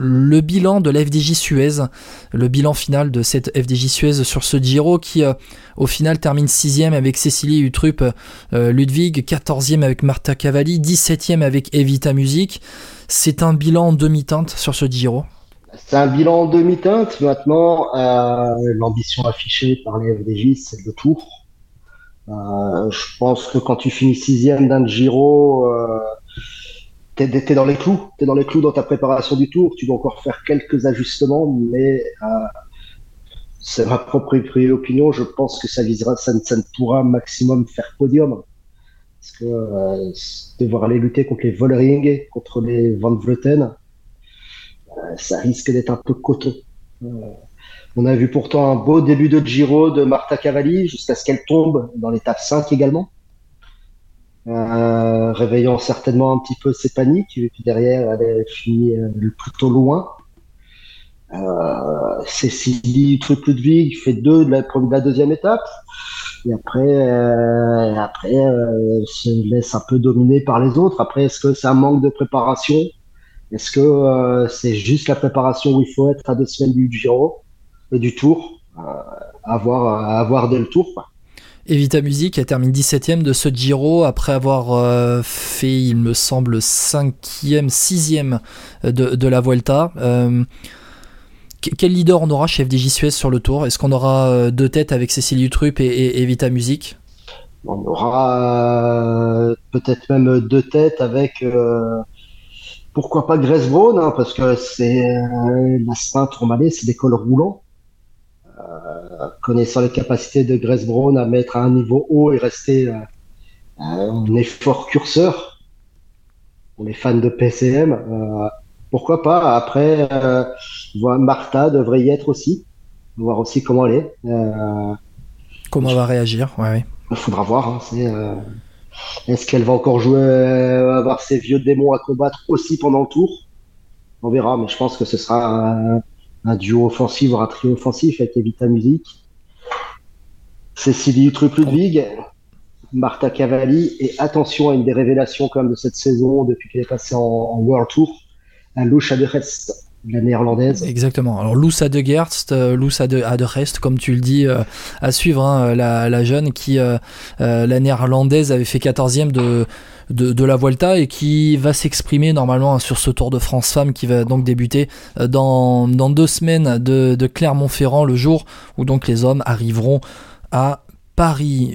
le bilan de la FDJ Suez, le bilan final de cette FDJ Suez sur ce Giro qui euh, au final termine 6ème avec Cécilie Utrup euh, Ludwig, 14ème avec Marta Cavalli, 17ème avec Evita Music. C'est un bilan en demi-teinte sur ce Giro. C'est un bilan en demi-teinte. Maintenant, euh, l'ambition affichée par les FDJ, c'est le tour. je pense que quand tu finis sixième d'un Giro, t'es dans les clous, t'es dans les clous dans ta préparation du tour. Tu dois encore faire quelques ajustements, mais euh, c'est ma propre opinion. Je pense que ça visera, ça, ne pourra maximum faire podium. Parce que euh, devoir aller lutter contre les Vollering, contre les Van Vleuten, euh, ça risque d'être un peu coton. on a vu pourtant un beau début de Giro de Marta Cavalli jusqu'à ce qu'elle tombe dans l'étape 5 également. Euh, réveillant certainement un petit peu ses paniques. Et puis derrière, elle est finie euh, plutôt loin. Euh, Cécilie Truc Ludwig fait deux de la, de la deuxième étape. Et après, euh, après euh, se laisse un peu dominer par les autres. Après, est-ce que c'est un manque de préparation? Est-ce que c'est juste la préparation où il faut être à deux semaines du Giro et du Tour? Avoir, avoir dès le Tour. Evita Music a terminé 17ème de ce Giro après avoir euh, fait, il me semble, 5e, 6e de, la Vuelta. Euh, quel leader on aura chez FDJ sur le tour? Est-ce qu'on aura euh, deux têtes avec Cécile Utrup et, Evita Music? On aura peut-être même deux têtes avec pourquoi pas Grace Brown, hein, parce que c'est la Tourmalet, c'est des cols roulants. Euh, connaissant les capacités de Grace Brown à mettre à un niveau haut et rester euh, un effort curseur pour les fans de PCM, euh, pourquoi pas? Après, Martha devrait y être aussi, voir aussi comment elle est. comment elle va réagir ouais, Il faudra voir. Hein, est-ce qu'elle va encore jouer, avoir ses vieux démons à combattre aussi pendant le tour? On verra, mais je pense que ce sera un duo offensif, voire un trio offensif avec Evita Music, Cécilie Utrup Ludwig, Marta Cavalli, et attention à une des révélations quand même de cette saison depuis qu'elle est passée en, World Tour, un Loucha de Rest, la néerlandaise. Exactement. Alors Loussa de Gerst, euh, Loussa de, de Rest, comme tu le dis, euh, à suivre, hein, la, la, jeune qui, euh, la néerlandaise, avait fait 14e de de, la Vuelta et qui va s'exprimer normalement sur ce Tour de France Femmes qui va donc débuter euh, dans, dans deux semaines de, de Clermont-Ferrand, le jour où donc les hommes arriveront à Paris.